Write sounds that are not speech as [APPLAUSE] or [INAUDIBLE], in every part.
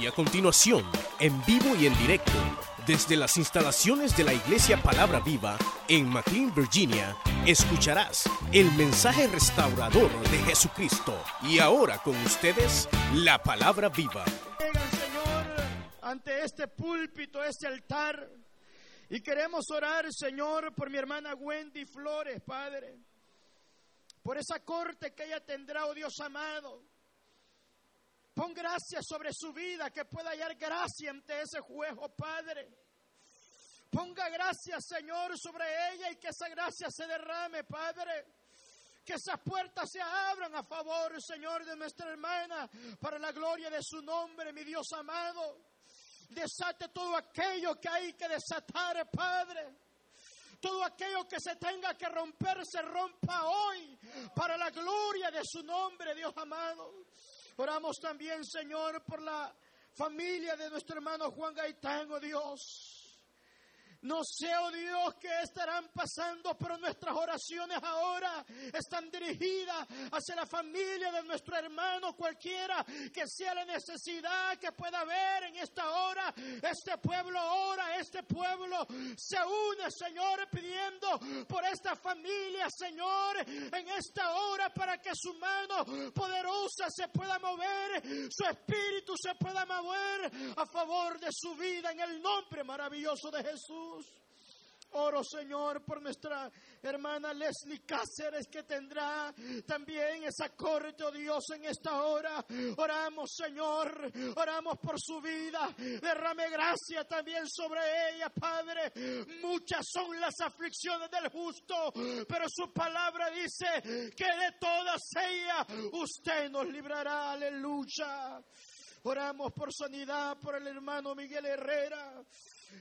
Y a continuación, en vivo y en directo, desde las instalaciones de la Iglesia Palabra Viva en McLean, Virginia, escucharás el mensaje restaurador de Jesucristo. Y ahora con ustedes, la Palabra Viva. Señor, ante este púlpito, este altar. Y queremos orar, Señor, por mi hermana Wendy Flores, Padre. Por esa corte que ella tendrá, oh Dios amado. Pon gracia sobre su vida, que pueda hallar gracia ante ese juez, oh Padre. Ponga gracia, Señor, sobre ella y que esa gracia se derrame, Padre. Que esas puertas se abran a favor, Señor, de nuestra hermana, para la gloria de su nombre, mi Dios amado. Desate todo aquello que hay que desatar, Padre. Todo aquello que se tenga que romper, se rompa hoy, para la gloria de su nombre, Dios amado. Oramos también, Señor, por la familia de nuestro hermano Juan Gaitán, oh Dios. No sé, oh Dios, que estarán pasando, pero nuestras oraciones ahora están dirigidas hacia la familia de nuestro hermano, cualquiera que sea la necesidad que pueda haber en esta hora. Este pueblo ora, este pueblo se une, Señor, pidiendo por esta familia, Señor, en esta hora para que su mano poderosa se pueda mover, su espíritu se pueda mover a favor de su vida en el nombre maravilloso de Jesús. Oro, Señor, por nuestra hermana Leslie Cáceres que tendrá también esa corte, oh Dios, en esta hora. Oramos, Señor, oramos por su vida. Derrame gracia también sobre ella, Padre. Muchas son las aflicciones del justo, pero su palabra dice que de todas ellas usted nos librará. Aleluya. Oramos por sanidad por el hermano Miguel Herrera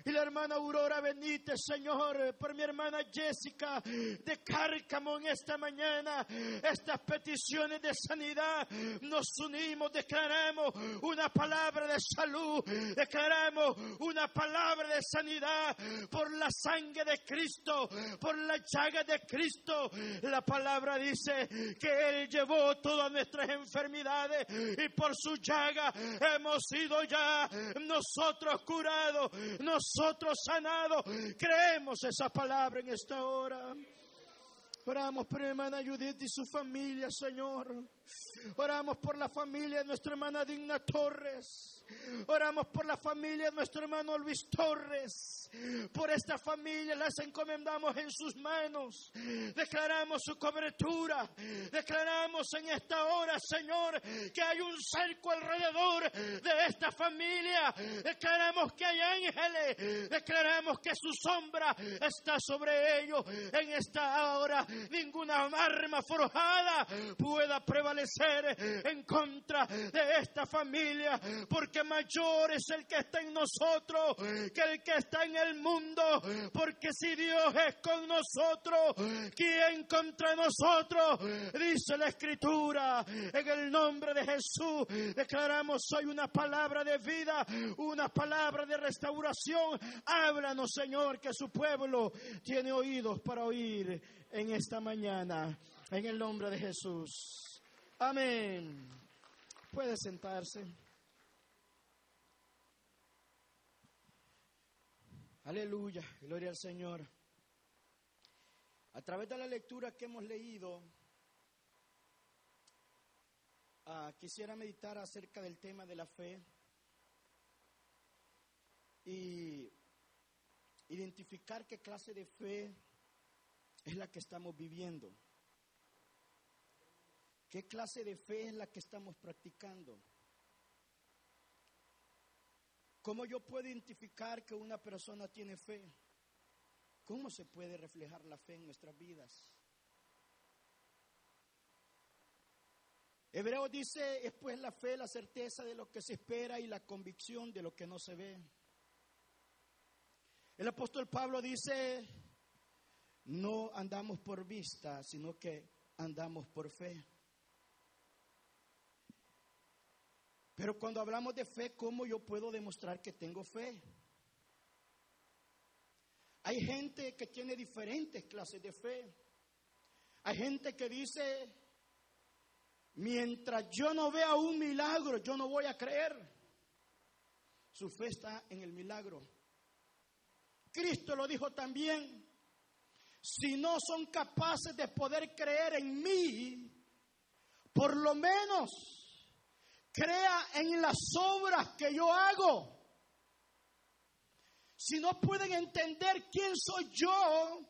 y la hermana Aurora Benítez, Señor, por mi hermana Jessica de Cárcamo en esta mañana. Estas peticiones de sanidad nos unimos, declaramos una palabra de salud, declaramos una palabra de sanidad por la sangre de Cristo, por la llaga de Cristo. La palabra dice que Él llevó todas nuestras enfermedades y por su llaga hemos sido ya nosotros curados nosotros sanados. Creemos esa palabra en esta hora. Oramos por hermana Judith y su familia, Señor. Oramos por la familia de nuestra hermana Digna Torres. Oramos por la familia de nuestro hermano Luis Torres. Por esta familia las encomendamos en sus manos. Declaramos su cobertura. Declaramos en esta hora, Señor, que hay un cerco alrededor de esta familia. Declaramos que hay ángeles. Declaramos que su sombra está sobre ellos. En esta hora ninguna arma forjada pueda prevalecer en contra de esta familia. Porque mayor es el que está en nosotros que el que está en el mundo. Porque si Dios es con nosotros, ¿quién contra nosotros? Dice la Escritura. En el nombre de Jesús declaramos hoy una palabra de vida, una palabra de restauración. Háblanos, Señor, que su pueblo tiene oídos para oír en esta mañana. En el nombre de Jesús. Amén. Puede sentarse. Aleluya, gloria al Señor. A través de la lectura que hemos leído, ah, quisiera meditar acerca del tema de la fe y identificar qué clase de fe es la que estamos viviendo. ¿Qué clase de fe es la que estamos practicando? ¿Cómo yo puedo identificar que una persona tiene fe? ¿Cómo se puede reflejar la fe en nuestras vidas? Hebreo dice, es pues la fe, la certeza de lo que se espera y la convicción de lo que no se ve. El apóstol Pablo dice, no andamos por vista, sino que andamos por fe. Pero cuando hablamos de fe, ¿cómo yo puedo demostrar que tengo fe? Hay gente que tiene diferentes clases de fe. Hay gente que dice, mientras yo no vea un milagro, yo no voy a creer. Su fe está en el milagro. Cristo lo dijo también. Si no son capaces de poder creer en mí, por lo menos crea en las obras que yo hago. Si no pueden entender quién soy yo,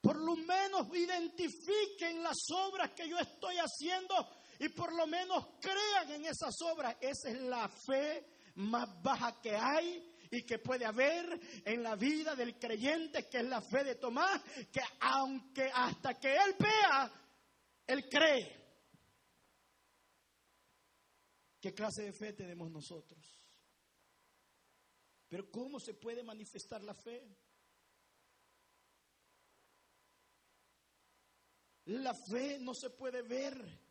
por lo menos identifiquen las obras que yo estoy haciendo y por lo menos crean en esas obras. Esa es la fe más baja que hay y que puede haber en la vida del creyente, que es la fe de Tomás, que aunque hasta que él vea, él cree. ¿Qué clase de fe tenemos nosotros? Pero ¿cómo se puede manifestar la fe? La fe no se puede ver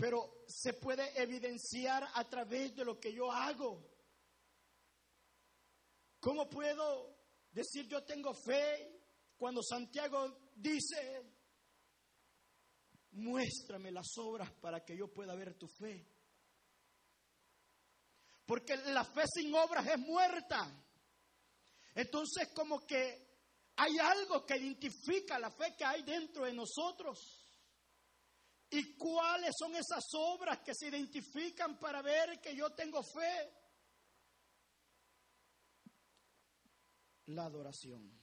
pero se puede evidenciar a través de lo que yo hago. ¿Cómo puedo decir yo tengo fe cuando Santiago dice, muéstrame las obras para que yo pueda ver tu fe? Porque la fe sin obras es muerta. Entonces como que hay algo que identifica la fe que hay dentro de nosotros. ¿Y cuáles son esas obras que se identifican para ver que yo tengo fe? La adoración.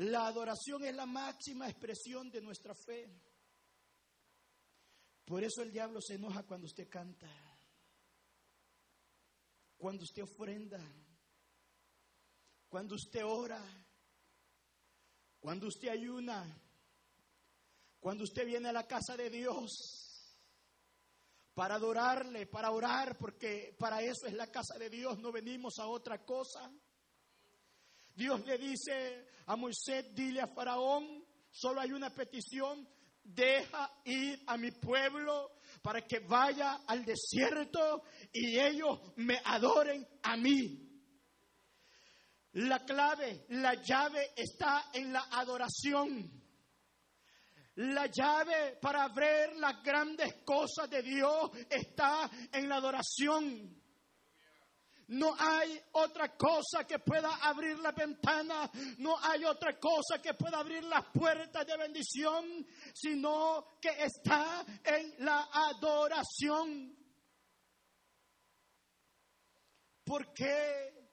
La adoración es la máxima expresión de nuestra fe. Por eso el diablo se enoja cuando usted canta, cuando usted ofrenda, cuando usted ora, cuando usted ayuna cuando usted viene a la casa de Dios para adorarle, para orar, porque para eso es la casa de Dios, no venimos a otra cosa. Dios le dice a Moisés, dile a Faraón, solo hay una petición, deja ir a mi pueblo para que vaya al desierto y ellos me adoren a mí. La clave, la llave está en la adoración. La llave para ver las grandes cosas de Dios está en la adoración. No hay otra cosa que pueda abrir la ventana, no hay otra cosa que pueda abrir las puertas de bendición, sino que está en la adoración. ¿Por qué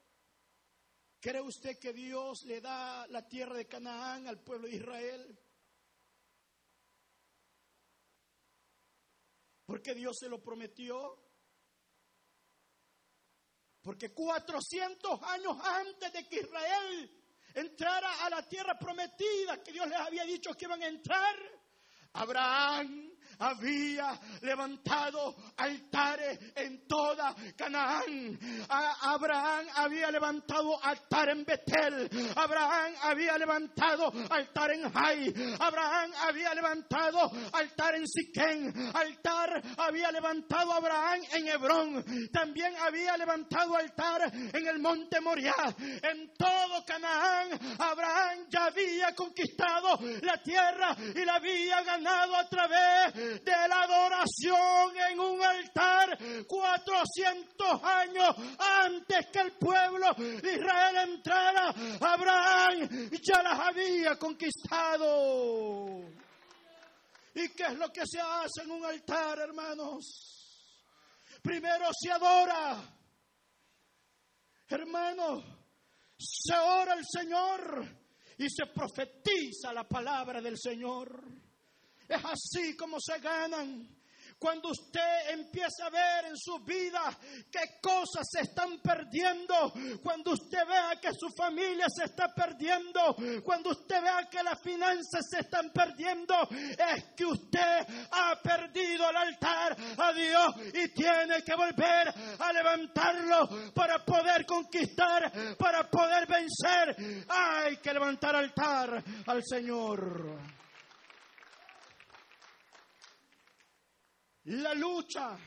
cree usted que Dios le da la tierra de Canaán al pueblo de Israel? Porque Dios se lo prometió. Porque 400 años antes de que Israel entrara a la tierra prometida que Dios les había dicho que iban a entrar, Abraham había levantado altares en toda Canaán. Abraham había levantado altar en Betel. Abraham había levantado altar en Jai. Abraham había levantado altar en Siquén. Altar había levantado Abraham en Hebrón. También había levantado altar en el monte Moriah. En todo Canaán, Abraham ya había conquistado la tierra y la había ganado a través de la adoración en un altar 400 años antes que el pueblo de Israel entrara. Abraham ya las había conquistado. ¿Y qué es lo que se hace en un altar, hermanos? Primero se adora. Hermanos, se ora al Señor y se profetiza la palabra del Señor. Es así como se ganan. Cuando usted empieza a ver en su vida qué cosas se están perdiendo, cuando usted vea que su familia se está perdiendo, cuando usted vea que las finanzas se están perdiendo, es que usted ha perdido el altar a Dios y tiene que volver a levantarlo para poder conquistar, para poder vencer. Hay que levantar altar al Señor. La lucha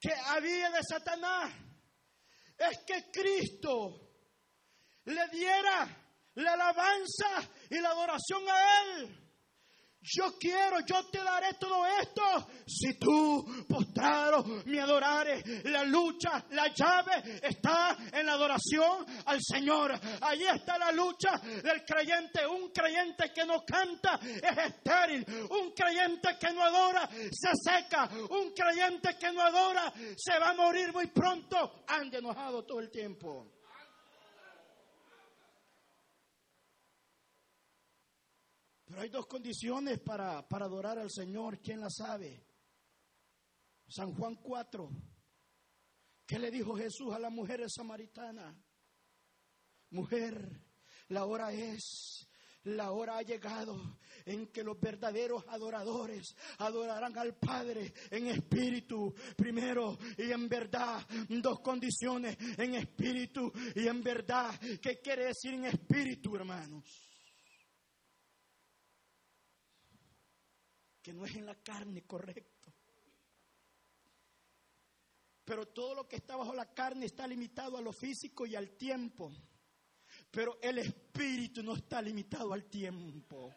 que había de Satanás es que Cristo le diera la alabanza y la adoración a Él. Yo quiero, yo te daré todo esto si tú postrado me adorares. La lucha, la llave está en la adoración al Señor. Allí está la lucha del creyente. Un creyente que no canta es estéril. Un creyente que no adora se seca. Un creyente que no adora se va a morir muy pronto. Ande enojado todo el tiempo. Pero hay dos condiciones para, para adorar al Señor. ¿Quién la sabe? San Juan 4. ¿Qué le dijo Jesús a la mujer samaritana? Mujer, la hora es, la hora ha llegado en que los verdaderos adoradores adorarán al Padre en espíritu primero y en verdad. Dos condiciones, en espíritu y en verdad. ¿Qué quiere decir en espíritu, hermanos? Que no es en la carne, correcto. Pero todo lo que está bajo la carne está limitado a lo físico y al tiempo. Pero el espíritu no está limitado al tiempo.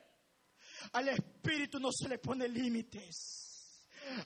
Al espíritu no se le pone límites.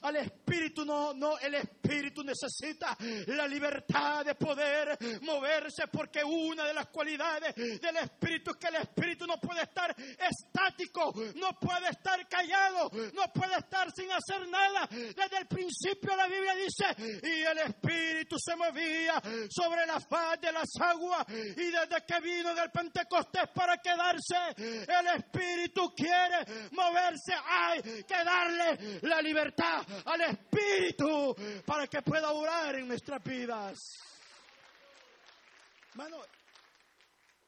Al espíritu no, no, el espíritu necesita la libertad de poder moverse porque una de las cualidades del espíritu es que el espíritu no puede estar estático, no puede estar callado, no puede estar sin hacer nada. Desde el principio la Biblia dice, y el espíritu se movía sobre la faz de las aguas y desde que vino del Pentecostés para quedarse, el espíritu quiere moverse, hay que darle la libertad al Espíritu para que pueda orar en nuestras vidas. Mano,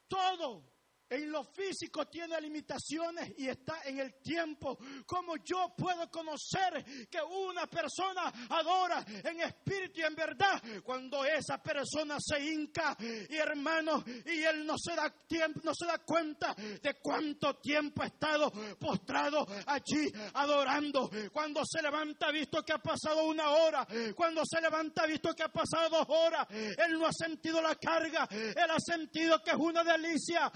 todo en lo físico tiene limitaciones y está en el tiempo. ¿Cómo yo puedo conocer que una persona adora en espíritu y en verdad cuando esa persona se hinca y hermano y él no se da tiempo, no se da cuenta de cuánto tiempo ha estado postrado allí adorando? Cuando se levanta visto que ha pasado una hora, cuando se levanta visto que ha pasado dos horas, él no ha sentido la carga, él ha sentido que es una delicia.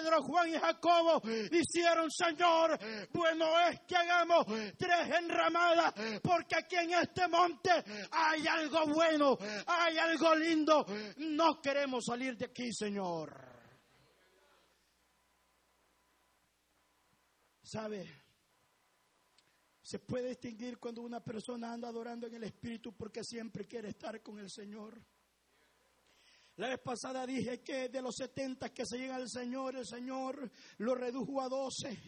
Pedro, Juan y Jacobo hicieron, Señor, bueno es que hagamos tres enramadas, porque aquí en este monte hay algo bueno, hay algo lindo. No queremos salir de aquí, Señor. ¿Sabe? Se puede distinguir cuando una persona anda adorando en el Espíritu porque siempre quiere estar con el Señor. La vez pasada dije que de los 70 que se llegan al Señor, el Señor lo redujo a 12.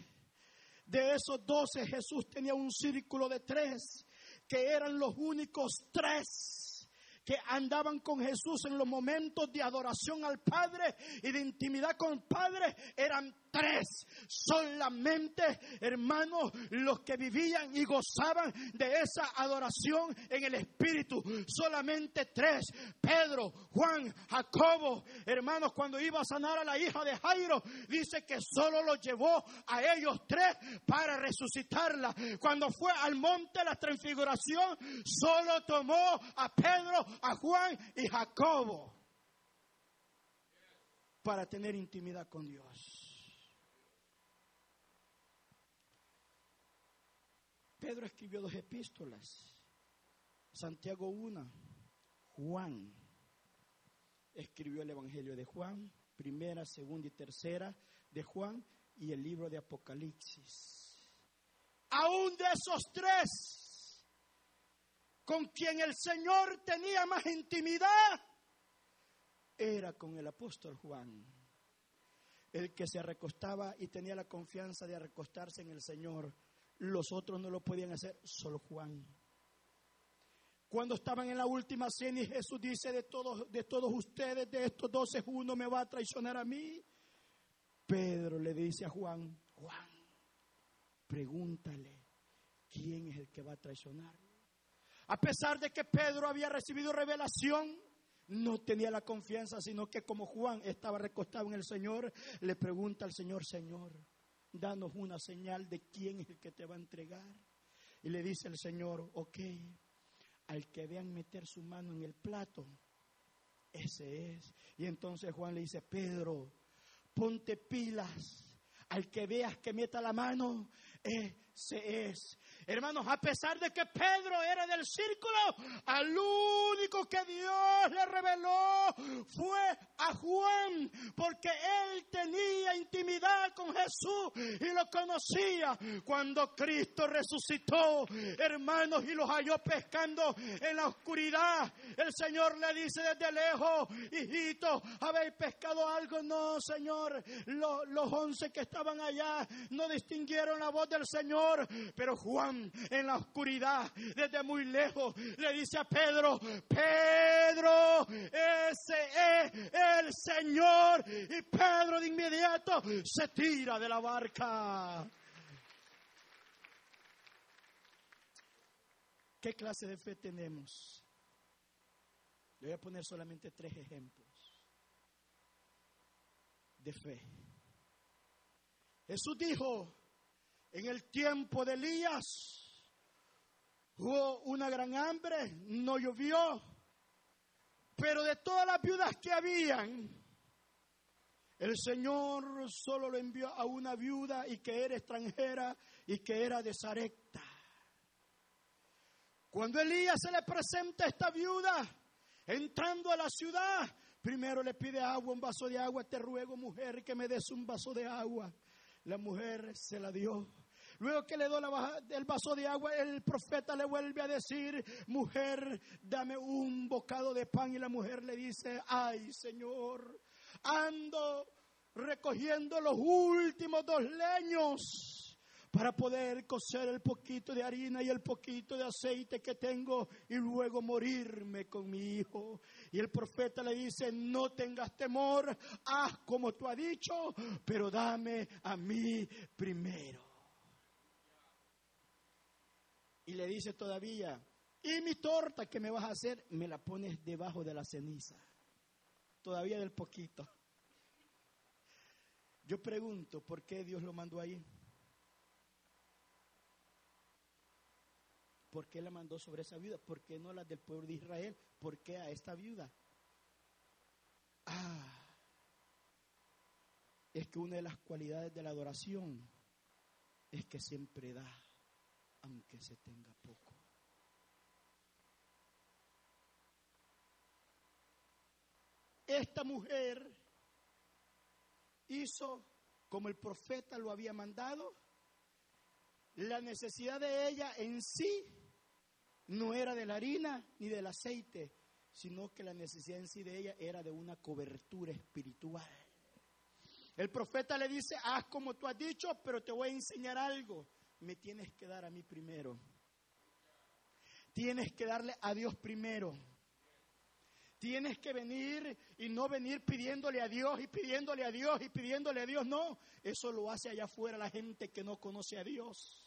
De esos 12 Jesús tenía un círculo de tres, que eran los únicos tres que andaban con Jesús en los momentos de adoración al Padre y de intimidad con el Padre, eran tres. Solamente, hermanos, los que vivían y gozaban de esa adoración en el Espíritu. Solamente tres. Pedro, Juan, Jacobo. Hermanos, cuando iba a sanar a la hija de Jairo, dice que solo lo llevó a ellos tres para resucitarla. Cuando fue al monte de la transfiguración, solo tomó a Pedro, a Juan y Jacobo para tener intimidad con Dios. Pedro escribió dos epístolas. Santiago una, Juan escribió el Evangelio de Juan, primera, segunda y tercera de Juan y el libro de Apocalipsis. Aún de esos tres, con quien el Señor tenía más intimidad, era con el apóstol Juan, el que se recostaba y tenía la confianza de recostarse en el Señor los otros no lo podían hacer, solo Juan. Cuando estaban en la última cena y Jesús dice de todos, de todos ustedes, de estos doce, uno me va a traicionar a mí. Pedro le dice a Juan, Juan, pregúntale quién es el que va a traicionar. A pesar de que Pedro había recibido revelación, no tenía la confianza, sino que como Juan estaba recostado en el Señor, le pregunta al Señor, Señor, danos una señal de quién es el que te va a entregar. Y le dice el Señor, ok, al que vean meter su mano en el plato, ese es. Y entonces Juan le dice, Pedro, ponte pilas. Al que veas que meta la mano, eh, se es. Hermanos, a pesar de que Pedro era del círculo, al único que Dios le reveló fue a Juan, porque él tenía intimidad con Jesús y lo conocía cuando Cristo resucitó, hermanos, y los halló pescando en la oscuridad. El Señor le dice desde lejos, hijito, ¿habéis pescado algo? No, Señor. Los, los once que estaban allá no distinguieron la voz del Señor, pero Juan en la oscuridad, desde muy lejos, le dice a Pedro, Pedro, ese es el Señor. Y Pedro de inmediato se tira de la barca. ¿Qué clase de fe tenemos? Le voy a poner solamente tres ejemplos de fe. Jesús dijo, en el tiempo de Elías hubo una gran hambre, no llovió, pero de todas las viudas que habían, el Señor solo lo envió a una viuda y que era extranjera y que era de Sarepta. Cuando Elías se le presenta a esta viuda, entrando a la ciudad, primero le pide agua, un vaso de agua, te ruego mujer que me des un vaso de agua. La mujer se la dio. Luego que le dio el vaso de agua, el profeta le vuelve a decir, mujer, dame un bocado de pan. Y la mujer le dice, ay Señor, ando recogiendo los últimos dos leños para poder cocer el poquito de harina y el poquito de aceite que tengo y luego morirme con mi hijo. Y el profeta le dice, no tengas temor, haz como tú has dicho, pero dame a mí primero. Y le dice todavía, y mi torta que me vas a hacer, me la pones debajo de la ceniza, todavía del poquito. Yo pregunto, ¿por qué Dios lo mandó ahí? ¿Por qué la mandó sobre esa viuda? ¿Por qué no la del pueblo de Israel? ¿Por qué a esta viuda? Ah, es que una de las cualidades de la adoración es que siempre da, aunque se tenga poco. Esta mujer hizo como el profeta lo había mandado. La necesidad de ella en sí no era de la harina ni del aceite, sino que la necesidad en sí de ella era de una cobertura espiritual. El profeta le dice, haz como tú has dicho, pero te voy a enseñar algo. Me tienes que dar a mí primero. Tienes que darle a Dios primero. Tienes que venir y no venir pidiéndole a Dios y pidiéndole a Dios y pidiéndole a Dios. No, eso lo hace allá afuera la gente que no conoce a Dios.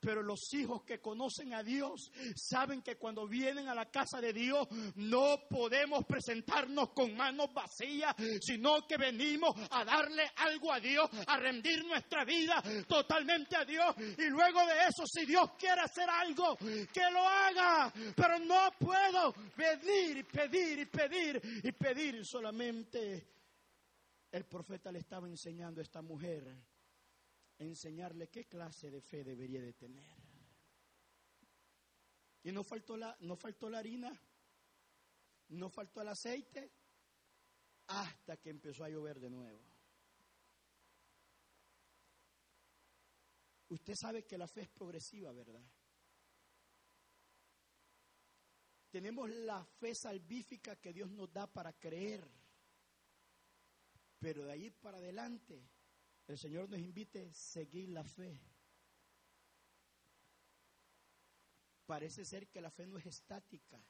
Pero los hijos que conocen a Dios saben que cuando vienen a la casa de Dios no podemos presentarnos con manos vacías, sino que venimos a darle algo a Dios, a rendir nuestra vida totalmente a Dios. Y luego de eso, si Dios quiere hacer algo, que lo haga. Pero no puedo pedir y pedir y pedir y pedir solamente. El profeta le estaba enseñando a esta mujer enseñarle qué clase de fe debería de tener. Y no faltó la, no faltó la harina, no faltó el aceite, hasta que empezó a llover de nuevo. Usted sabe que la fe es progresiva, ¿verdad? Tenemos la fe salvífica que Dios nos da para creer. Pero de ahí para adelante el Señor nos invite a seguir la fe. Parece ser que la fe no es estática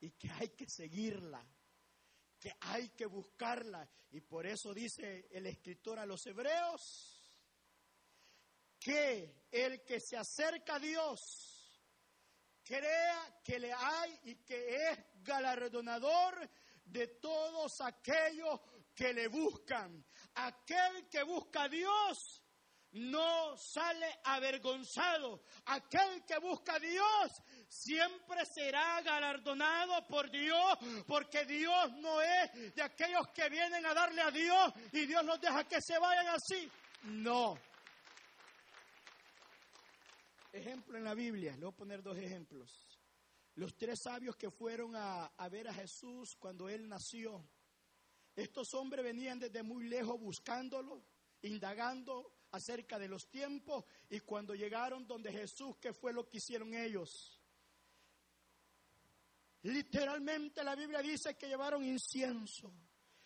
y que hay que seguirla, que hay que buscarla. Y por eso dice el escritor a los hebreos que el que se acerca a Dios crea que le hay y que es galardonador de todos aquellos que le buscan. Aquel que busca a Dios no sale avergonzado. Aquel que busca a Dios siempre será galardonado por Dios, porque Dios no es de aquellos que vienen a darle a Dios y Dios los deja que se vayan así. No. ejemplo en la Biblia, le voy a poner dos ejemplos. Los tres sabios que fueron a, a ver a Jesús cuando él nació. Estos hombres venían desde muy lejos buscándolo, indagando acerca de los tiempos y cuando llegaron donde Jesús, ¿qué fue lo que hicieron ellos? Literalmente la Biblia dice que llevaron incienso,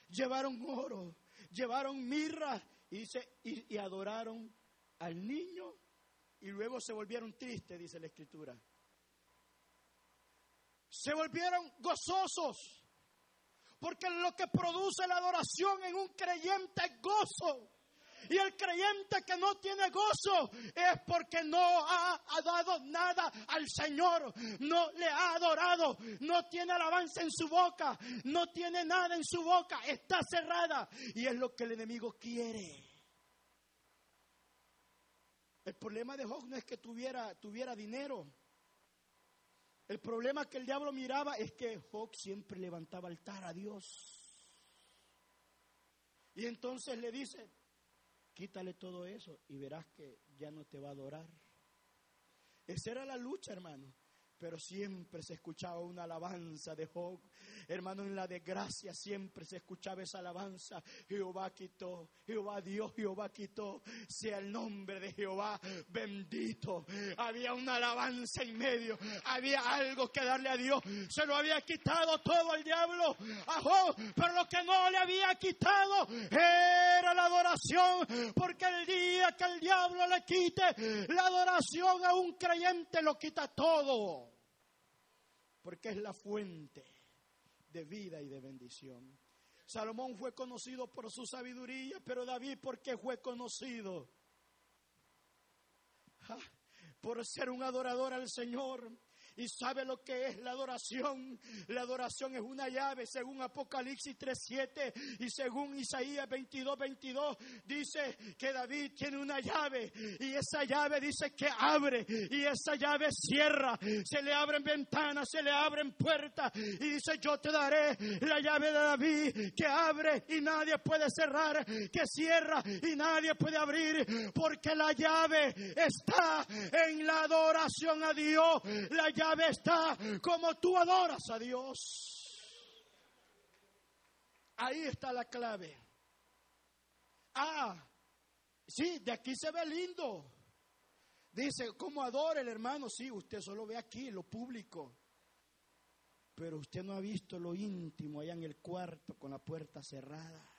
llevaron oro, llevaron mirra y, y, y adoraron al niño y luego se volvieron tristes, dice la escritura. Se volvieron gozosos, porque lo que produce la adoración en un creyente es gozo. Y el creyente que no tiene gozo es porque no ha, dado nada al Señor, no le ha adorado, no tiene alabanza en su boca, no tiene nada en su boca, está cerrada. Y es lo que el enemigo quiere. El problema de Job no es que tuviera, tuviera dinero. El problema que el diablo miraba es que Job siempre levantaba altar a Dios. Y entonces le dice, quítale todo eso y verás que ya no te va a adorar. Esa era la lucha, hermano pero siempre se escuchaba una alabanza de Job. Hermano, en la desgracia siempre se escuchaba esa alabanza. Jehová quitó, Jehová Dios, Jehová quitó. Sea el nombre de Jehová bendito. Había una alabanza en medio, había algo que darle a Dios. Se lo había quitado todo el diablo a Job, pero lo que no le había quitado era la adoración, porque el día que el diablo le quite la adoración a un creyente lo quita todo porque es la fuente de vida y de bendición. Salomón fue conocido por su sabiduría, pero David, ¿por qué fue conocido? Ah, por ser un adorador al Señor y sabe lo que es la adoración. La adoración es una llave, según Apocalipsis 3:7 y según Isaías 22, 22, dice que David tiene una llave y esa llave dice que abre y esa llave cierra. Se le abren ventanas, se le abren puertas y dice yo te daré la llave de David que abre y nadie puede cerrar, que cierra y nadie puede abrir, porque la llave está en la adoración a Dios. La está como tú adoras a Dios. Ahí está la clave. Ah, sí, de aquí se ve lindo. Dice, ¿cómo adora el hermano? Sí, usted solo ve aquí lo público. Pero usted no ha visto lo íntimo allá en el cuarto con la puerta cerrada.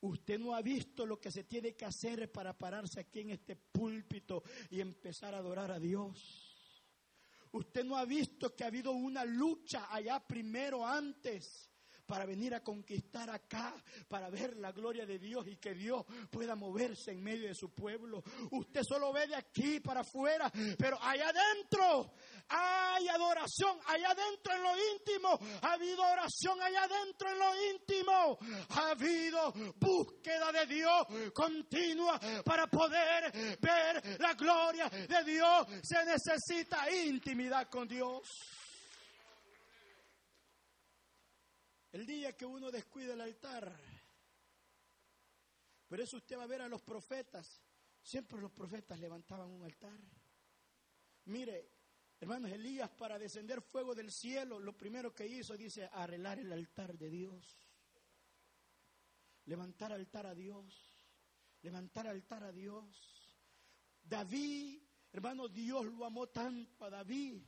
Usted no ha visto lo que se tiene que hacer para pararse aquí en este púlpito y empezar a adorar a Dios. Usted no ha visto que ha habido una lucha allá primero antes para venir a conquistar acá, para ver la gloria de Dios y que Dios pueda moverse en medio de su pueblo. Usted solo ve de aquí para afuera, pero allá adentro hay adoración, allá adentro en lo íntimo, ha habido oración allá adentro en lo íntimo, ha habido búsqueda de Dios continua para poder ver la gloria de Dios. Se necesita intimidad con Dios. El día que uno descuida el altar, por eso usted va a ver a los profetas, siempre los profetas levantaban un altar. Mire, hermanos, Elías para descender fuego del cielo, lo primero que hizo, dice, arreglar el altar de Dios. Levantar altar a Dios, levantar altar a Dios. David, hermano, Dios lo amó tanto a David,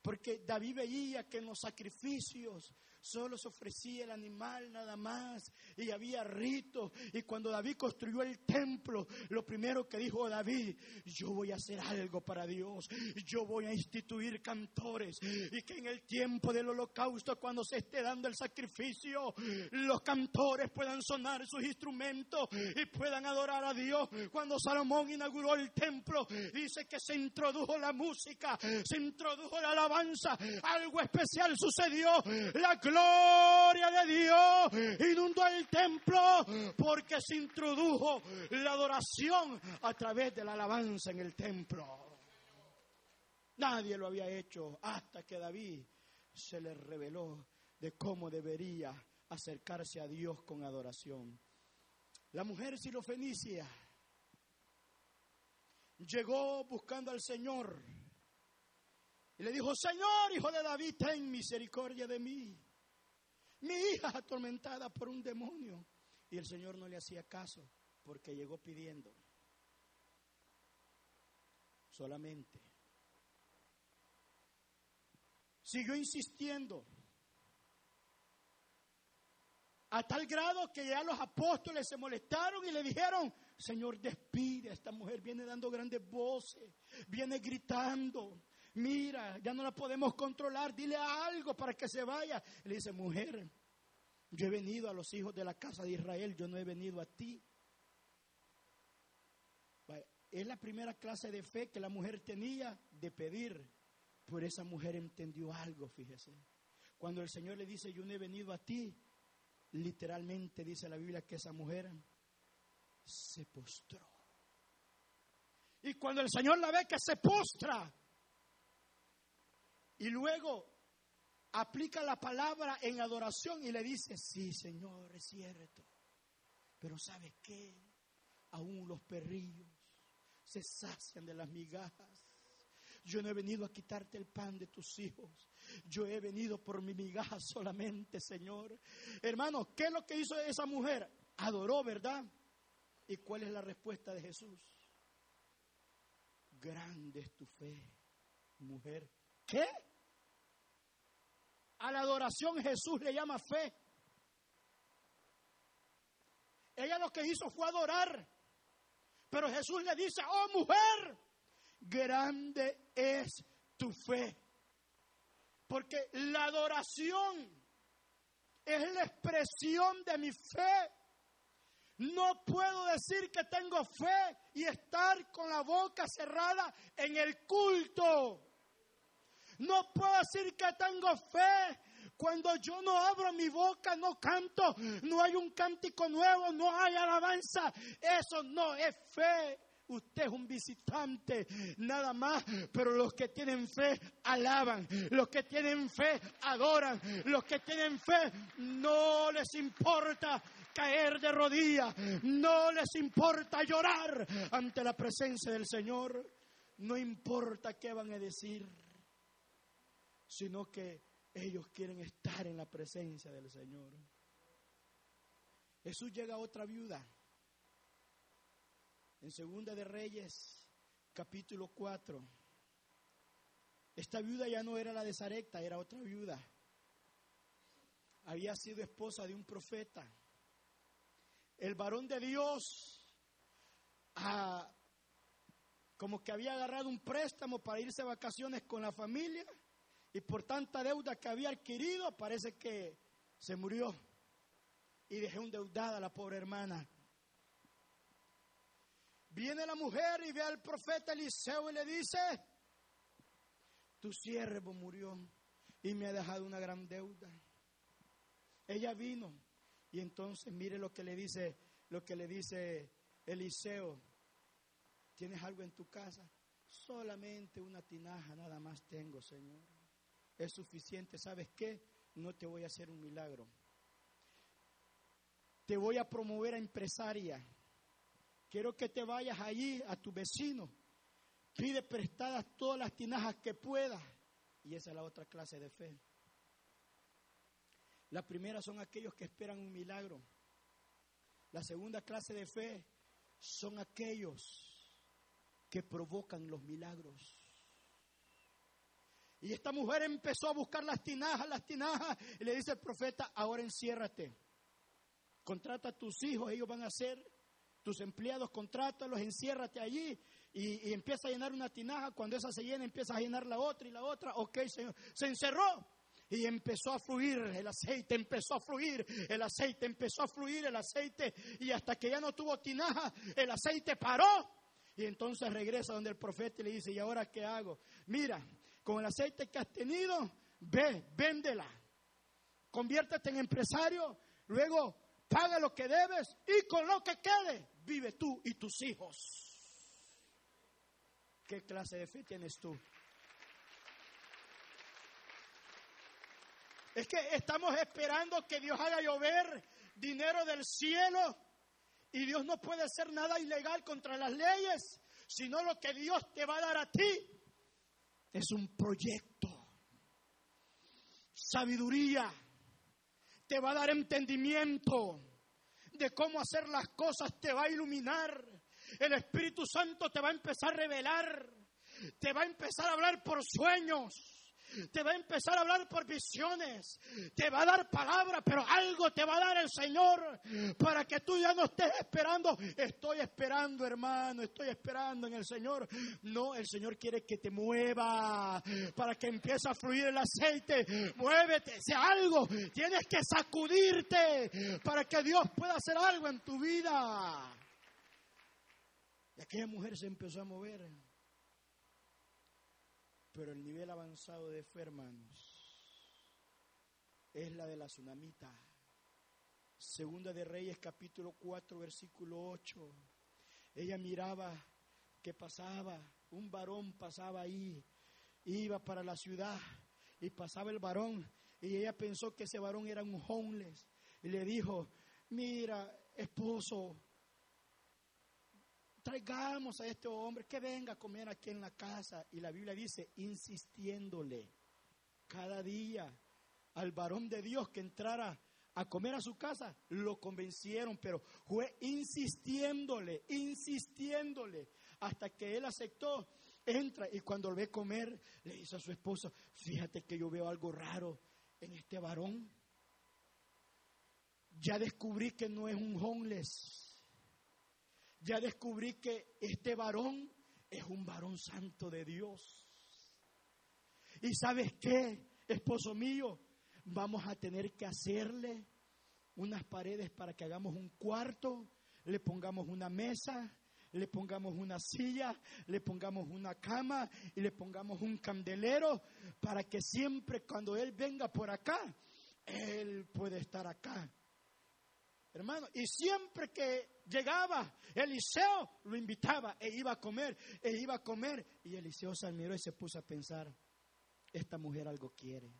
porque David veía que en los sacrificios Solo se ofrecía el animal nada más y había ritos. Y cuando David construyó el templo, lo primero que dijo David, yo voy a hacer algo para Dios. Yo voy a instituir cantores. Y que en el tiempo del holocausto, cuando se esté dando el sacrificio, los cantores puedan sonar sus instrumentos y puedan adorar a Dios. Cuando Salomón inauguró el templo, dice que se introdujo la música, se introdujo la alabanza. Algo especial sucedió. La gloria de Dios inundó el templo porque se introdujo la adoración a través de la alabanza en el templo. Nadie lo había hecho hasta que David se le reveló de cómo debería acercarse a Dios con adoración. La mujer sirofenicia llegó buscando al Señor y le dijo, Señor, hijo de David, ten misericordia de mí. Mi hija atormentada por un demonio. Y el Señor no le hacía caso porque llegó pidiendo solamente. Siguió insistiendo. A tal grado que ya los apóstoles se molestaron y le dijeron, Señor, despide a esta mujer, viene dando grandes voces, viene gritando. Mira, ya no la podemos controlar, dile algo para que se vaya. Le dice, mujer, yo he venido a los hijos de la casa de Israel, yo no he venido a ti. Es la primera clase de fe que la mujer tenía de pedir. Pero esa mujer entendió algo, fíjese. Cuando el Señor le dice, yo no he venido a ti, literalmente dice la Biblia que esa mujer se postró. Y cuando el Señor la ve que se postra, y luego aplica la palabra en adoración y le dice, sí, Señor, es cierto. Pero ¿sabe qué? Aún los perrillos se sacian de las migajas. Yo no he venido a quitarte el pan de tus hijos. Yo he venido por mi migaja solamente, Señor. Hermano, ¿qué es lo que hizo esa mujer? Adoró, ¿verdad? ¿Y cuál es la respuesta de Jesús? Grande es tu fe, mujer. ¿Qué? A la adoración Jesús le llama fe. Ella lo que hizo fue adorar. Pero Jesús le dice, oh mujer, grande es tu fe. Porque la adoración es la expresión de mi fe. No puedo decir que tengo fe y estar con la boca cerrada en el culto. No puedo decir que tengo fe. Cuando yo no abro mi boca, no canto, no hay un cántico nuevo, no hay alabanza. Eso no es fe. Usted es un visitante, nada más, pero los que tienen fe alaban, los que tienen fe adoran, los que tienen fe no les importa caer de rodillas, no les importa llorar ante la presencia del Señor, no importa qué van a decir sino que ellos quieren estar en la presencia del Señor. Jesús llega a otra viuda. En Segunda de Reyes, capítulo 4. Esta viuda ya no era la de Zarecta, era otra viuda. Había sido esposa de un profeta. El varón de Dios, como que había agarrado un préstamo para irse a vacaciones con la familia y por tanta deuda que había adquirido, parece que se murió. Y dejó endeudada a la pobre hermana. Viene la mujer y ve al profeta Eliseo y le dice, tu siervo murió y me ha dejado una gran deuda. Ella vino y entonces mire lo que le dice, lo que le dice Eliseo. ¿Tienes algo en tu casa? Solamente una tinaja nada más tengo, Señor es suficiente. ¿Sabes qué? No te voy a hacer un milagro. Te voy a promover a empresaria. Quiero que te vayas allí a tu vecino. Pide prestadas todas las tinajas que puedas. Y esa es la otra clase de fe. La primera son aquellos que esperan un milagro. La segunda clase de fe son aquellos que provocan los milagros. Y esta mujer empezó a buscar las tinajas, las tinajas, y le dice el profeta, ahora enciérrate. Contrata a tus hijos, ellos van a ser tus empleados, contrátalos, enciérrate allí y, empieza a llenar una tinaja. Cuando esa se llena, empieza a llenar la otra y la otra. Ok, Señor. Se encerró y empezó a fluir el aceite, empezó a fluir el aceite, empezó a fluir el aceite y hasta que ya no tuvo tinaja, el aceite paró. Y entonces regresa donde el profeta y le dice, ¿y ahora qué hago? Mira, con el aceite que has tenido, ve, véndela. Conviértete en empresario, luego paga lo que debes y con lo que quede, vive tú y tus hijos. ¿Qué clase de fe tienes tú? Es que estamos esperando que Dios haga llover dinero del cielo y Dios no puede hacer nada ilegal contra las leyes. sino lo que Dios te va a dar a ti es un proyecto, sabiduría, te va a dar entendimiento de cómo hacer las cosas, te va a iluminar. El Espíritu Santo te va a empezar a revelar, te va a empezar a hablar por sueños te va a empezar a hablar por visiones, te va a dar palabra, pero algo te va a dar el Señor para que tú ya no estés esperando. Estoy esperando, hermano, estoy esperando en el Señor. No, el Señor quiere que te mueva para que empiece a fluir el aceite. Muévete, sea algo. Tienes que sacudirte para que Dios pueda hacer algo en tu vida. Y aquella mujer se empezó a mover. Pero el nivel avanzado de fe, es la de la tsunamita. Segunda de Reyes, capítulo 4, versículo 8. Ella miraba que pasaba, un varón pasaba ahí, iba para la ciudad y pasaba el varón y ella pensó que ese varón era un homeless y le dijo, mira, esposo, traigamos a este hombre que venga a comer aquí en la casa. Y la Biblia dice, insistiéndole cada día al varón de Dios que entrara a comer a su casa, lo convencieron, pero fue insistiéndole, insistiéndole, hasta que él aceptó. Entra y cuando lo ve comer, le dice a su esposa, fíjate que yo veo algo raro en este varón. Ya descubrí que no es un homeless ya descubrí que este varón es un varón santo de Dios. Y sabes qué, esposo mío, vamos a tener que hacerle unas paredes para que hagamos un cuarto, le pongamos una mesa, le pongamos una silla, le pongamos una cama y le pongamos un candelero para que siempre cuando Él venga por acá, Él puede estar acá. Hermano, y siempre que llegaba Eliseo, lo invitaba e iba a comer, e iba a comer. Y Eliseo se admiró y se puso a pensar, esta mujer algo quiere.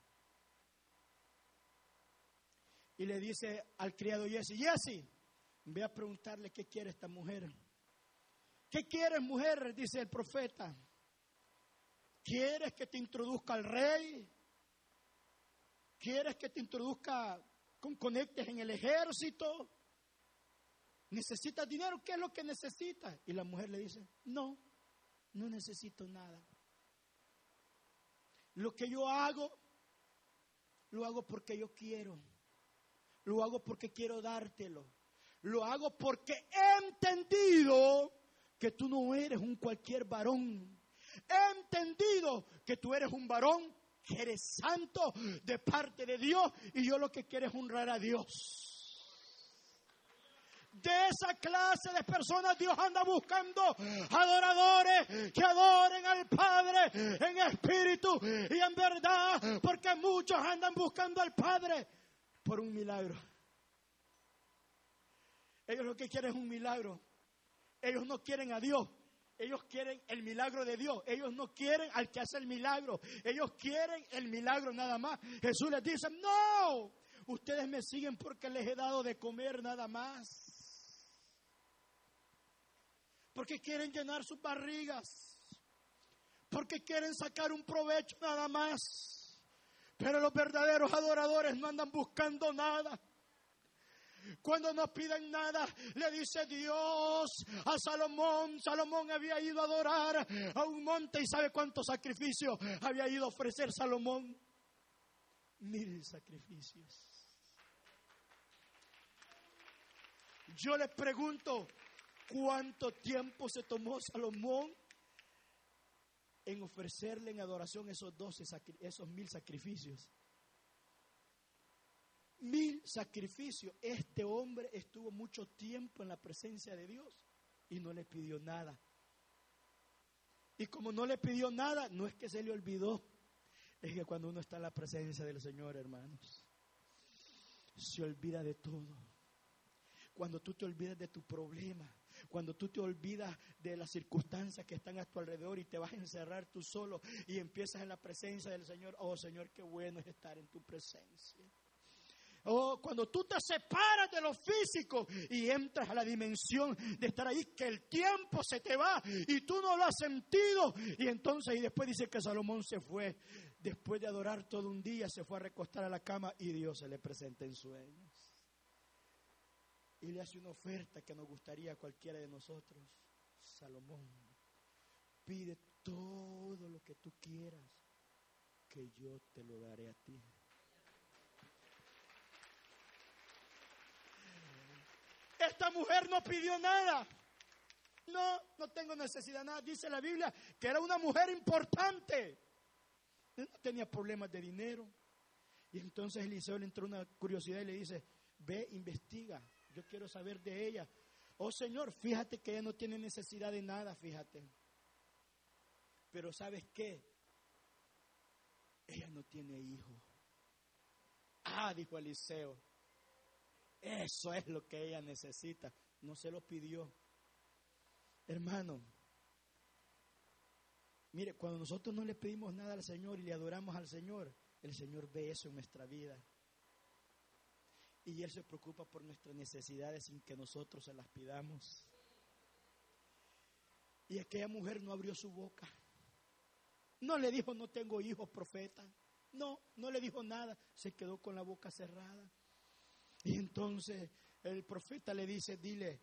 Y le dice al criado Jesse, Jesse, ve a preguntarle qué quiere esta mujer. ¿Qué quieres, mujer? Dice el profeta. ¿Quieres que te introduzca al rey? ¿Quieres que te introduzca con conectes en el ejército. ¿Necesitas dinero? ¿Qué es lo que necesitas? Y la mujer le dice, no, no necesito nada. Lo que yo hago, lo hago porque yo quiero. Lo hago porque quiero dártelo. Lo hago porque he entendido que tú no eres un cualquier varón. He entendido que tú eres un varón que eres santo de parte de Dios y yo lo que quiero es honrar a Dios. De esa clase de personas Dios anda buscando adoradores que adoren al Padre en espíritu y en verdad, porque muchos andan buscando al Padre por un milagro. Ellos lo que quieren es un milagro. Ellos no quieren a Dios. Ellos quieren el milagro de Dios. Ellos no quieren al que hace el milagro. Ellos quieren el milagro nada más. Jesús les dice, no, ustedes me siguen porque les he dado de comer nada más. Porque quieren llenar sus barrigas. Porque quieren sacar un provecho nada más. Pero los verdaderos adoradores no andan buscando nada. Cuando no piden nada, le dice Dios a Salomón. Salomón había ido a adorar a un monte y sabe cuántos sacrificios había ido a ofrecer Salomón. Mil sacrificios. Yo le pregunto, ¿cuánto tiempo se tomó Salomón en ofrecerle en adoración esos doce, esos mil sacrificios? mil sacrificios. Este hombre estuvo mucho tiempo en la presencia de Dios y no le pidió nada. Y como no le pidió nada, no es que se le olvidó, es que cuando uno está en la presencia del Señor, hermanos, se olvida de todo. Cuando tú te olvidas de tu problema, cuando tú te olvidas de las circunstancias que están a tu alrededor y te vas a encerrar tú solo y empiezas en la presencia del Señor, oh Señor, qué bueno es estar en tu presencia. Oh, cuando tú te separas de lo físico y entras a la dimensión de estar ahí, que el tiempo se te va y tú no lo has sentido. Y entonces, y después dice que Salomón se fue, después de adorar todo un día, se fue a recostar a la cama y Dios se le presenta en sueños. Y le hace una oferta que nos gustaría a cualquiera de nosotros. Salomón, pide todo lo que tú quieras, que yo te lo daré a ti. Esta mujer no pidió nada. No, no tengo necesidad de nada. Dice la Biblia que era una mujer importante. No tenía problemas de dinero. Y entonces Eliseo le entró una curiosidad y le dice, ve, investiga. Yo quiero saber de ella. Oh Señor, fíjate que ella no tiene necesidad de nada, fíjate. Pero ¿sabes qué? Ella no tiene hijo. Ah, dijo Eliseo, eso es lo que ella necesita. No se lo pidió. Hermano, mire, cuando nosotros no le pedimos nada al Señor y le adoramos al Señor, el Señor ve eso en nuestra vida. Y Él se preocupa por nuestras necesidades sin que nosotros se las pidamos. Y aquella mujer no abrió su boca. No le dijo, no tengo hijos, profeta. No, no le dijo nada. Se quedó con la boca cerrada. Y entonces el profeta le dice, dile,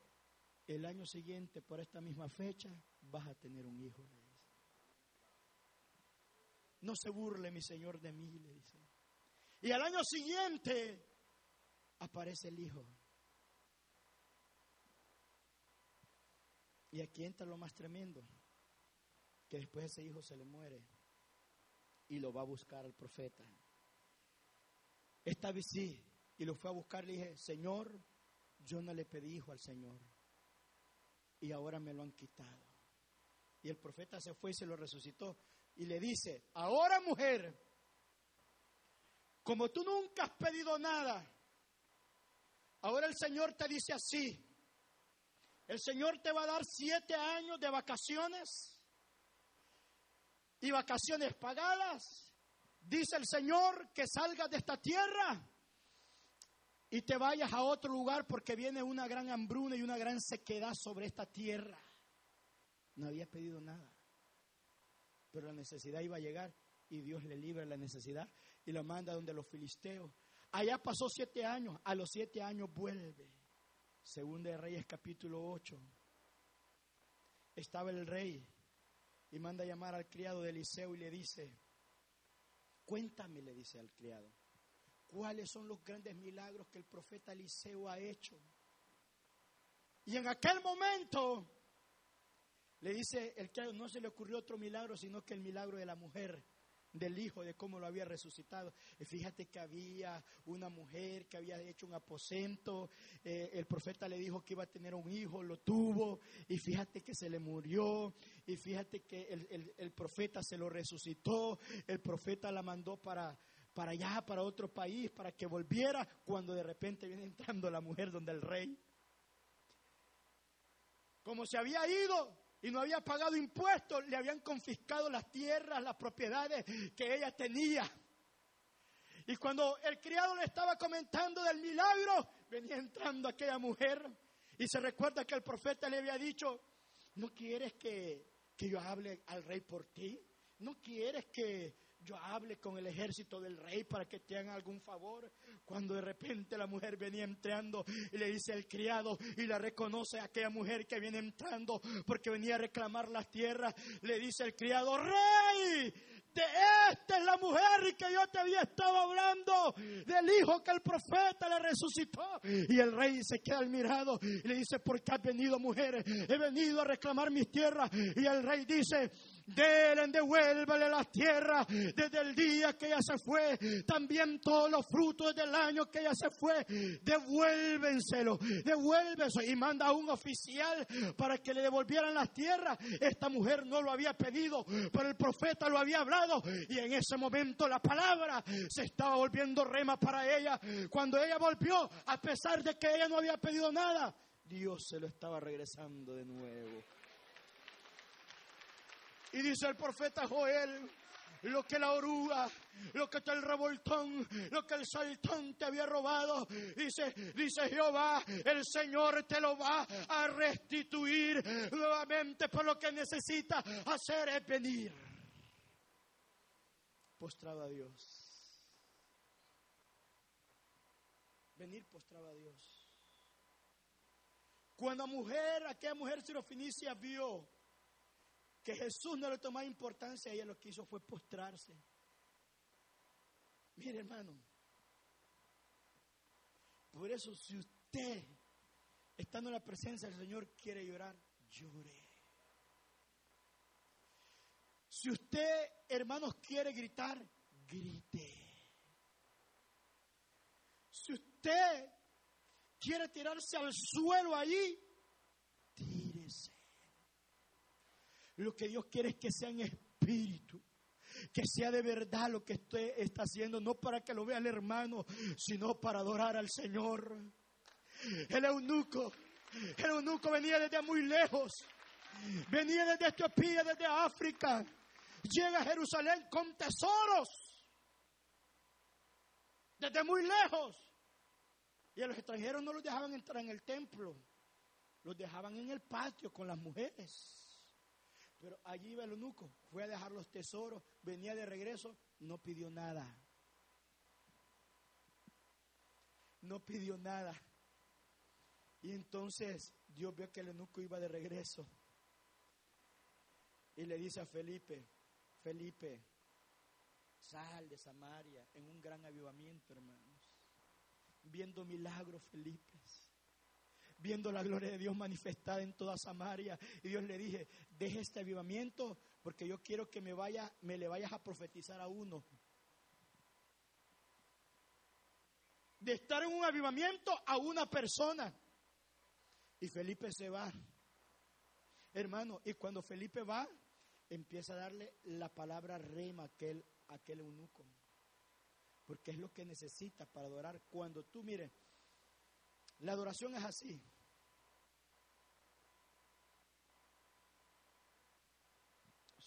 el año siguiente, por esta misma fecha, vas a tener un hijo. No se burle mi Señor de mí, le dice. Y al año siguiente aparece el hijo. Y aquí entra lo más tremendo, que después ese hijo se le muere y lo va a buscar al profeta. Esta vez sí, y lo fue a buscar, le dije, Señor, yo no le pedí hijo al Señor. Y ahora me lo han quitado. Y el profeta se fue y se lo resucitó. Y le dice, ahora mujer, como tú nunca has pedido nada, ahora el Señor te dice así, el Señor te va a dar siete años de vacaciones y vacaciones pagadas. Dice el Señor que salgas de esta tierra y te vayas a otro lugar porque viene una gran hambruna y una gran sequedad sobre esta tierra. No había pedido nada, pero la necesidad iba a llegar y Dios le libra la necesidad y lo manda donde los filisteos. Allá pasó siete años, a los siete años vuelve. Segunda de Reyes capítulo 8. Estaba el rey y manda a llamar al criado de Eliseo y le dice, cuéntame, le dice al criado cuáles son los grandes milagros que el profeta Eliseo ha hecho. Y en aquel momento le dice el que no se le ocurrió otro milagro, sino que el milagro de la mujer, del hijo, de cómo lo había resucitado. Y fíjate que había una mujer que había hecho un aposento, eh, el profeta le dijo que iba a tener un hijo, lo tuvo, y fíjate que se le murió, y fíjate que el, el profeta se lo resucitó, el profeta la mandó para para allá, para otro país, para que volviera, cuando de repente viene entrando la mujer donde el rey. Como se había ido y no había pagado impuestos, le habían confiscado las tierras, las propiedades que ella tenía. Y cuando el criado le estaba comentando del milagro, venía entrando aquella mujer y se recuerda que el profeta le había dicho, ¿no quieres que, que yo hable al rey por ti? ¿No quieres que yo hable con el ejército del rey para que te hagan algún favor. Cuando de repente la mujer venía entrando y le dice al criado y la reconoce a aquella mujer que viene entrando porque venía a reclamar las tierras, le dice el criado, rey, de esta es la mujer y que yo te había estado hablando, del hijo que el profeta le resucitó. Y el rey se queda admirado y le dice, ¿por qué has venido mujer? He venido a reclamar mis tierras. Y el rey dice, Delen, devuélvale las tierras desde el día que ella se fue. También todos los frutos del año que ella se fue. Devuélvenselo, devuélvenselo. Y manda a un oficial para que le devolvieran las tierras. Esta mujer no lo había pedido, pero el profeta lo había hablado. Y en ese momento la palabra se estaba volviendo rema para ella. Cuando ella volvió, a pesar de que ella no había pedido nada, Dios se lo estaba regresando de nuevo. Y dice el profeta Joel, lo que la oruga, lo que el revoltón, lo que el saltón te había robado. Dice, dice Jehová, el Señor te lo va a restituir nuevamente. Por lo que necesita hacer es venir postrado a Dios. Venir postrado a Dios. Cuando mujer, aquella mujer sirofinicia vio que Jesús no le tomaba importancia, ella lo que hizo fue postrarse. Mire, hermano, por eso si usted, estando en la presencia del Señor, quiere llorar, llore. Si usted, hermanos, quiere gritar, grite. Si usted quiere tirarse al suelo allí, Lo que Dios quiere es que sea en espíritu. Que sea de verdad lo que usted está haciendo, no para que lo vea el hermano, sino para adorar al Señor. El eunuco, el eunuco venía desde muy lejos, venía desde Etiopía, desde África, llega a Jerusalén con tesoros, desde muy lejos. Y a los extranjeros no los dejaban entrar en el templo, los dejaban en el patio con las mujeres. Pero allí iba el eunuco, fue a dejar los tesoros, venía de regreso, no pidió nada. No pidió nada. Y entonces Dios vio que el eunuco iba de regreso. Y le dice a Felipe, Felipe, sal de Samaria en un gran avivamiento, hermano viendo milagros, Felipe, viendo la gloria de Dios manifestada en toda Samaria. Y Dios le dije, deje este avivamiento porque yo quiero que me vaya, me le vayas a profetizar a uno. De estar en un avivamiento a una persona. Y Felipe se va. Hermano, y cuando Felipe va, empieza a darle la palabra rema a aquel, aquel eunuco porque es lo que necesitas para adorar. Cuando tú, mire, la adoración es así.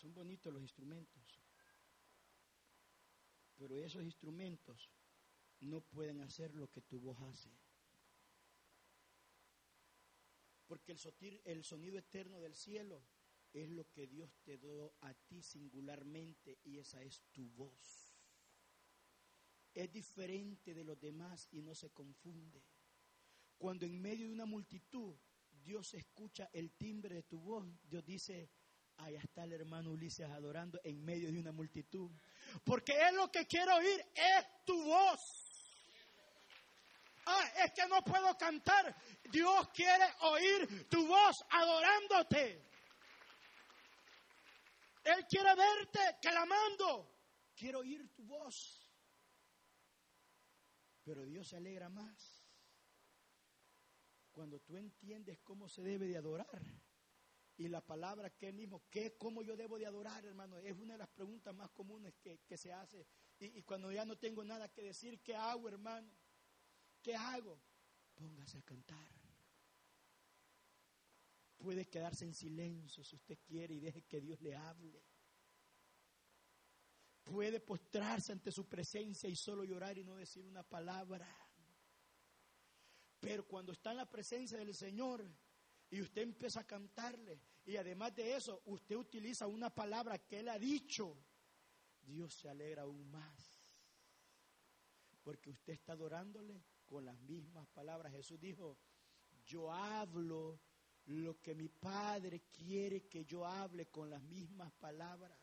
Son bonitos los instrumentos, pero esos instrumentos no pueden hacer lo que tu voz hace. Porque el, sonido eterno del cielo es lo que Dios te dio a ti singularmente y esa es tu voz es diferente de los demás y no se confunde. Cuando en medio de una multitud Dios escucha el timbre de tu voz, Dios dice, ahí está el hermano Ulises adorando en medio de una multitud. Porque es lo que quiero oír, es tu voz. Ah, es que no puedo cantar. Dios quiere oír tu voz adorándote. Él quiere verte clamando. Quiero oír tu voz. Pero Dios se alegra más cuando tú entiendes cómo se debe de adorar. Y la palabra que él mismo, ¿qué, ¿cómo yo debo de adorar, hermano? Es una de las preguntas más comunes que, se hace. Y, y, cuando ya no tengo nada que decir, ¿qué hago, hermano? ¿Qué hago? Póngase a cantar. Puede quedarse en silencio si usted quiere y deje que Dios le hable puede postrarse ante su presencia y solo llorar y no decir una palabra. Pero cuando está en la presencia del Señor y usted empieza a cantarle y además de eso usted utiliza una palabra que Él ha dicho, Dios se alegra aún más. Porque usted está adorándole con las mismas palabras. Jesús dijo, yo hablo lo que mi Padre quiere que yo hable con las mismas palabras.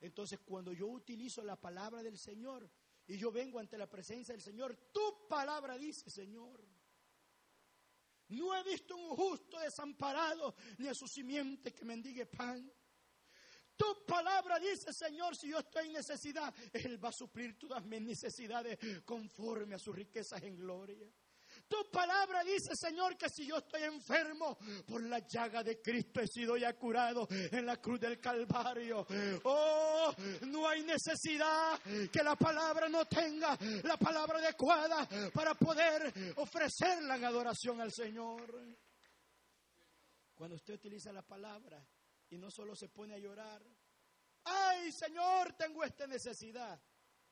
Entonces, cuando yo utilizo la palabra del Señor y yo vengo ante la presencia del Señor, tu palabra dice, Señor. No he visto un justo desamparado ni a su simiente que mendigue pan. Tu palabra dice, Señor, si yo estoy en necesidad, Él va a suplir todas mis necesidades conforme a sus riquezas en gloria. Tu palabra dice, Señor, que si yo estoy enfermo, por la llaga de Cristo he sido ya curado en la cruz del Calvario. Oh, no hay necesidad que la palabra no tenga la palabra adecuada para poder ofrecer la adoración al Señor. Cuando usted utiliza la palabra y no solo se pone a llorar, ay Señor, tengo esta necesidad.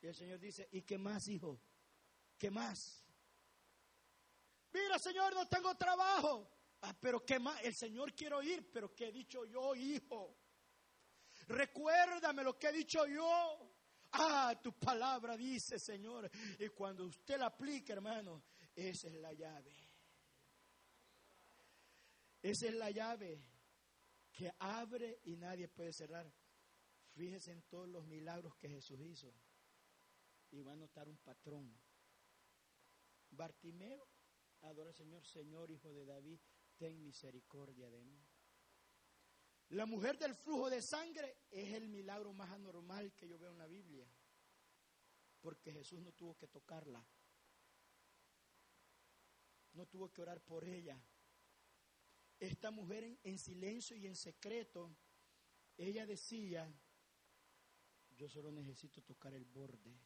Y el Señor dice, ¿y qué más, hijo? ¿Qué más? Mira, Señor, no tengo trabajo. Ah, pero qué más, el Señor quiero ir, pero ¿qué he dicho yo, hijo? Recuérdame lo que he dicho yo. Ah, tu palabra dice, Señor. Y cuando usted la aplica, hermano, esa es la llave. Esa es la llave que abre y nadie puede cerrar. Fíjese en todos los milagros que Jesús hizo. Y va a notar un patrón. Bartimeo adora al Señor, Señor, hijo de David, ten misericordia de mí. La mujer del flujo de sangre es el milagro más anormal que yo veo en la Biblia, porque Jesús no tuvo que tocarla, no tuvo que orar por ella. Esta mujer en, en silencio y en secreto, ella decía, yo solo necesito tocar el borde.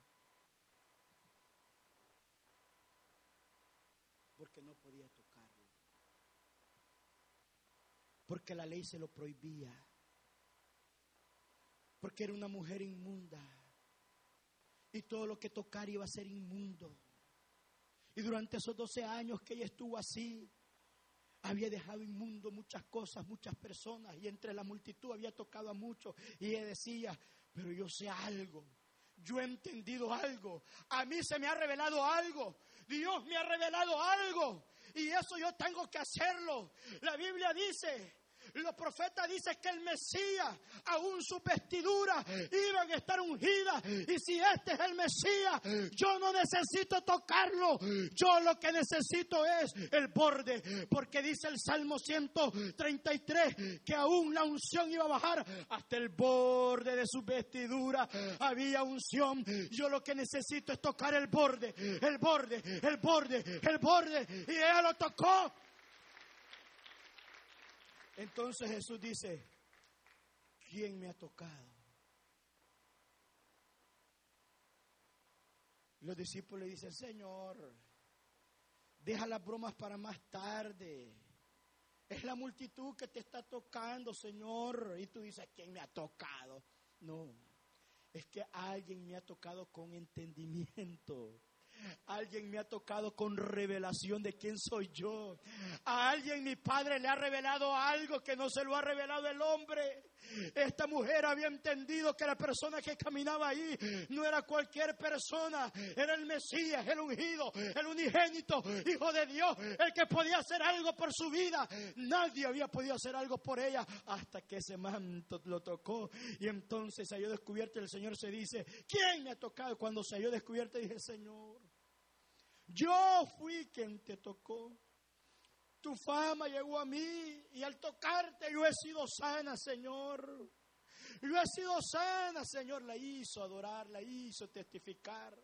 Porque no podía tocarlo. Porque la ley se lo prohibía. Porque era una mujer inmunda. Y todo lo que tocar iba a ser inmundo. Y durante esos 12 años que ella estuvo así, había dejado inmundo muchas cosas, muchas personas, y entre la multitud había tocado a muchos. Y ella decía, pero yo sé algo, yo he entendido algo, a mí se me ha revelado algo, Dios me ha revelado algo, y eso yo tengo que hacerlo. La Biblia dice los profetas dicen que el Mesías, aún su vestidura, iban a estar ungidas. Y si este es el Mesías, yo no necesito tocarlo. Yo lo que necesito es el borde. Porque dice el Salmo 133 que aún la unción iba a bajar hasta el borde de su vestidura. Había unción. Yo lo que necesito es tocar el borde, el borde, el borde, el borde. Y ella lo tocó. Entonces Jesús dice, ¿quién me ha tocado? Los discípulos le dicen, Señor, deja las bromas para más tarde. Es la multitud que te está tocando, Señor. Y tú dices, ¿quién me ha tocado? No, es que alguien me ha tocado con entendimiento. Alguien me ha tocado con revelación de quién soy yo. A alguien mi padre le ha revelado algo que no se lo ha revelado el hombre. Esta mujer había entendido que la persona que caminaba ahí no era cualquier persona, era el Mesías, el ungido, el unigénito, hijo de Dios, el que podía hacer algo por su vida. Nadie había podido hacer algo por ella hasta que ese manto lo tocó. Y entonces se halló descubierto el Señor se dice, ¿quién me ha tocado? Cuando se halló descubierto dije, Señor, yo fui quien te tocó. Tu fama llegó a mí y al tocarte yo he sido sana, Señor. Yo he sido sana, Señor. La hizo adorar, la hizo testificar.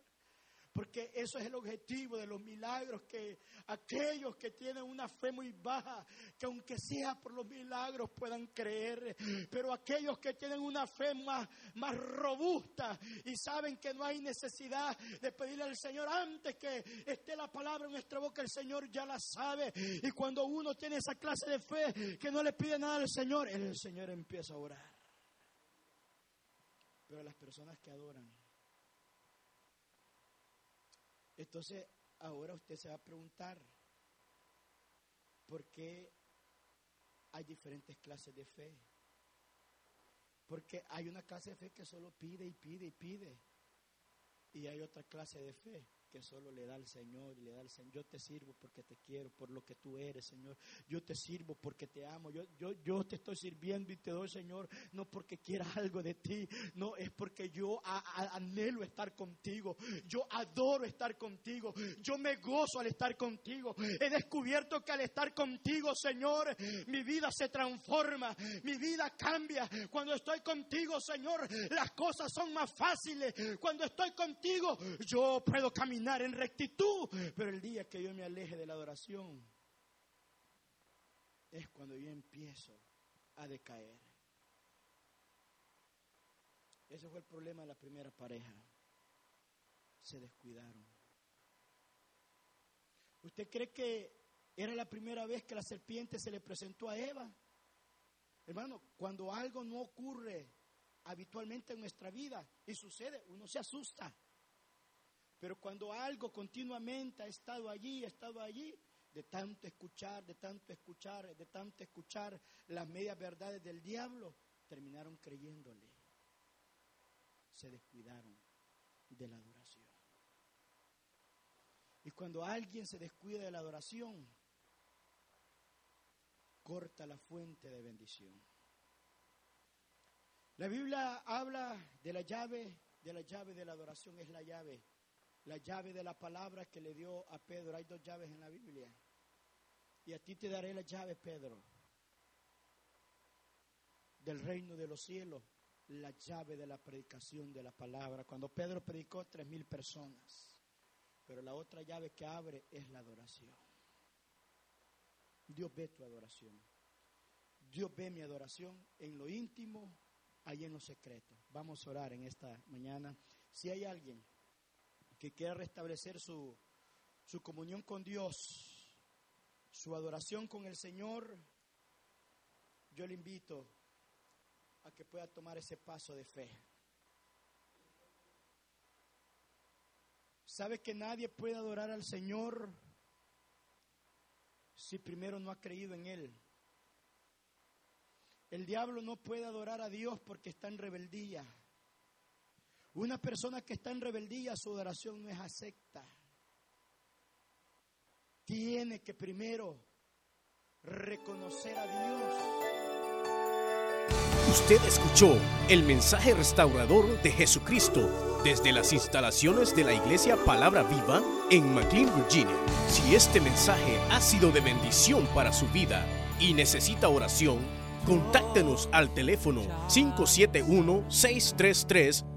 Porque eso es el objetivo de los milagros, que aquellos que tienen una fe muy baja, que aunque sea por los milagros puedan creer, pero aquellos que tienen una fe más, más robusta y saben que no hay necesidad de pedirle al Señor antes que esté la palabra en nuestra boca, el Señor ya la sabe. Y cuando uno tiene esa clase de fe que no le pide nada al Señor, el Señor empieza a orar. Pero las personas que adoran, entonces, ahora usted se va a preguntar, ¿por qué hay diferentes clases de fe? Porque hay una clase de fe que solo pide y pide y pide. Y hay otra clase de fe que solo le da al Señor y le da al Señor. Yo te sirvo porque te quiero, por lo que tú eres, Señor. Yo te sirvo porque te amo. Yo, yo, yo te estoy sirviendo y te doy, Señor, no porque quiera [LAUGHS] algo de ti, no, es porque yo anhelo estar contigo. Yo adoro estar contigo. Yo me gozo al estar contigo. He descubierto que al estar contigo, Señor, mi vida se transforma, mi vida cambia. Cuando estoy contigo, Señor, las cosas son más fáciles. Cuando estoy contigo, yo puedo caminar en rectitud. Pero el día que yo me aleje de la adoración es cuando yo empiezo a decaer. Ese fue el problema de la primera pareja. Se descuidaron. ¿Usted cree que era la primera vez que la serpiente se le presentó a Eva? Hermano, cuando algo no ocurre habitualmente en nuestra vida y sucede, uno se asusta. Pero cuando algo continuamente ha estado allí, ha estado allí, de tanto escuchar, de tanto escuchar, de tanto escuchar las medias verdades del diablo, terminaron creyéndole. Se descuidaron de la adoración. Y cuando alguien se descuida de la adoración, corta la fuente de bendición. La Biblia habla de la llave, de la llave de la adoración, es la llave, la llave de la palabra que le dio a Pedro. Hay dos llaves en la Biblia. Y a ti te daré la llave, Pedro, del reino de los cielos, la llave de la predicación de la palabra. Cuando Pedro predicó, tres mil personas. Pero la otra llave que abre es la adoración. Dios ve tu adoración. Dios ve mi adoración en lo íntimo ahí en los secretos. Vamos a orar en esta mañana. Si hay alguien que quiera restablecer su, su comunión con Dios, su adoración con el Señor, yo le invito a que pueda tomar ese paso de fe. ¿Sabe que nadie puede adorar al Señor si primero no ha creído en Él? El diablo no puede adorar a Dios porque está en rebeldía. Una persona que está en rebeldía, su adoración no es acepta. Tiene que primero reconocer a Dios. Usted escuchó el mensaje restaurador de Jesucristo desde las instalaciones de la iglesia Palabra Viva en McLean, Virginia. Si este mensaje ha sido de bendición para su vida y necesita oración, Contáctenos al teléfono